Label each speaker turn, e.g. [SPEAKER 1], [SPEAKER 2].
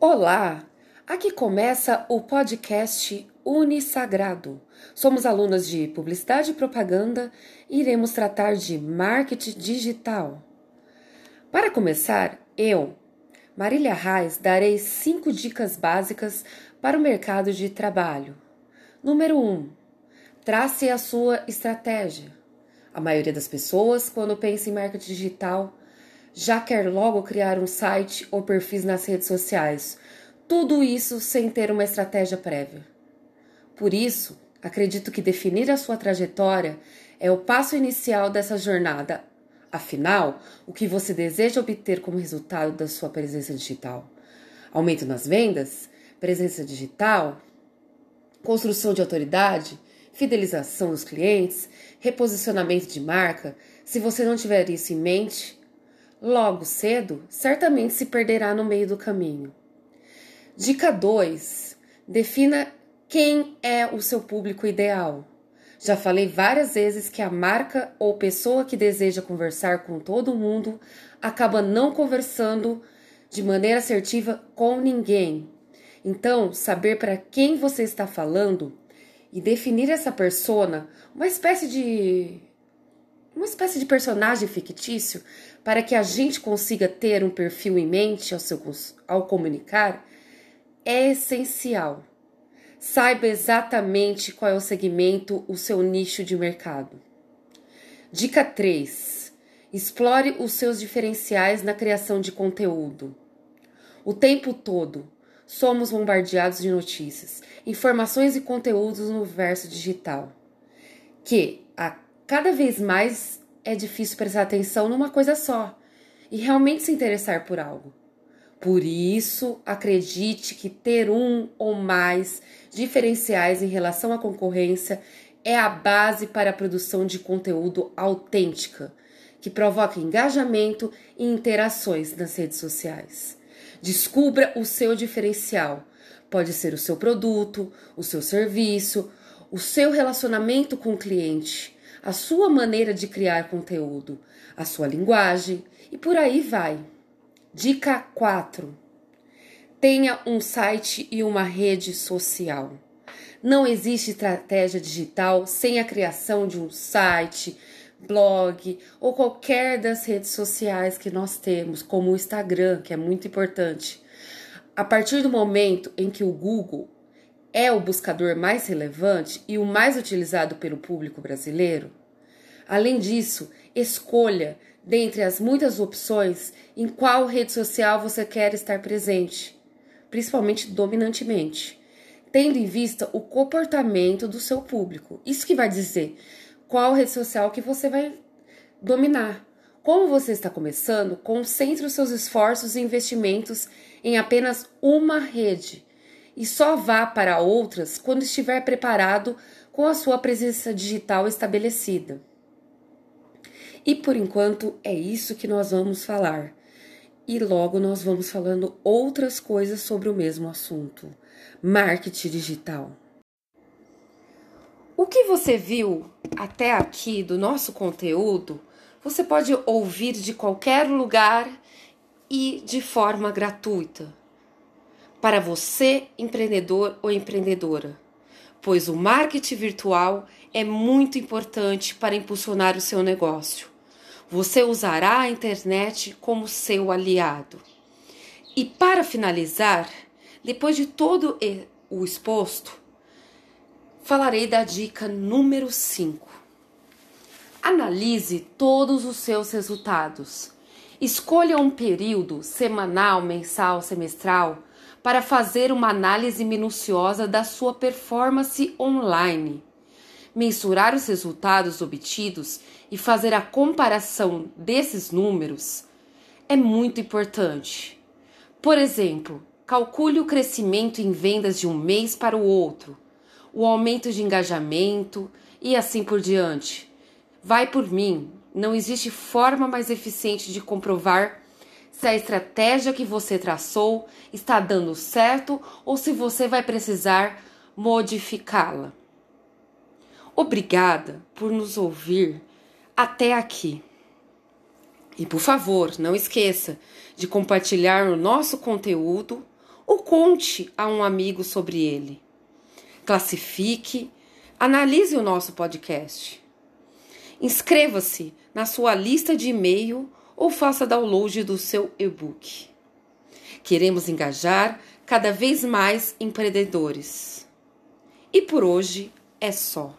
[SPEAKER 1] Olá! Aqui começa o podcast Unisagrado. Somos alunas de Publicidade e Propaganda e iremos tratar de marketing digital. Para começar, eu, Marília Reis, darei cinco dicas básicas para o mercado de trabalho. Número 1. Um, trace a sua estratégia. A maioria das pessoas, quando pensa em marketing digital, já quer logo criar um site ou perfis nas redes sociais. Tudo isso sem ter uma estratégia prévia. Por isso, acredito que definir a sua trajetória é o passo inicial dessa jornada. Afinal, o que você deseja obter como resultado da sua presença digital? Aumento nas vendas? Presença digital? Construção de autoridade? Fidelização dos clientes? Reposicionamento de marca? Se você não tiver isso em mente, logo cedo, certamente se perderá no meio do caminho. Dica 2: defina quem é o seu público ideal. Já falei várias vezes que a marca ou pessoa que deseja conversar com todo mundo acaba não conversando de maneira assertiva com ninguém. Então, saber para quem você está falando e definir essa persona, uma espécie de uma espécie de personagem fictício, para que a gente consiga ter um perfil em mente ao, seu, ao comunicar, é essencial. Saiba exatamente qual é o segmento, o seu nicho de mercado. Dica 3. Explore os seus diferenciais na criação de conteúdo. O tempo todo somos bombardeados de notícias, informações e conteúdos no universo digital, que a cada vez mais é difícil prestar atenção numa coisa só e realmente se interessar por algo. Por isso, acredite que ter um ou mais diferenciais em relação à concorrência é a base para a produção de conteúdo autêntica, que provoca engajamento e interações nas redes sociais. Descubra o seu diferencial. Pode ser o seu produto, o seu serviço, o seu relacionamento com o cliente a sua maneira de criar conteúdo, a sua linguagem e por aí vai. Dica 4. Tenha um site e uma rede social. Não existe estratégia digital sem a criação de um site, blog ou qualquer das redes sociais que nós temos, como o Instagram, que é muito importante. A partir do momento em que o Google é o buscador mais relevante e o mais utilizado pelo público brasileiro. Além disso, escolha, dentre as muitas opções, em qual rede social você quer estar presente, principalmente dominantemente, tendo em vista o comportamento do seu público. Isso que vai dizer qual rede social que você vai dominar. Como você está começando, concentre os seus esforços e investimentos em apenas uma rede e só vá para outras quando estiver preparado com a sua presença digital estabelecida. E por enquanto é isso que nós vamos falar. E logo nós vamos falando outras coisas sobre o mesmo assunto: marketing digital. O que você viu até aqui do nosso conteúdo, você pode ouvir de qualquer lugar e de forma gratuita para você, empreendedor ou empreendedora, pois o marketing virtual é muito importante para impulsionar o seu negócio. Você usará a internet como seu aliado. E para finalizar, depois de todo o exposto, falarei da dica número 5. Analise todos os seus resultados. Escolha um período semanal, mensal, semestral para fazer uma análise minuciosa da sua performance online, mensurar os resultados obtidos e fazer a comparação desses números é muito importante. Por exemplo, calcule o crescimento em vendas de um mês para o outro, o aumento de engajamento e assim por diante. Vai por mim, não existe forma mais eficiente de comprovar se a estratégia que você traçou está dando certo ou se você vai precisar modificá-la. Obrigada por nos ouvir até aqui. E por favor, não esqueça de compartilhar o nosso conteúdo, ou conte a um amigo sobre ele. Classifique, analise o nosso podcast. Inscreva-se na sua lista de e-mail ou faça download do seu e-book. Queremos engajar cada vez mais empreendedores. E por hoje é só.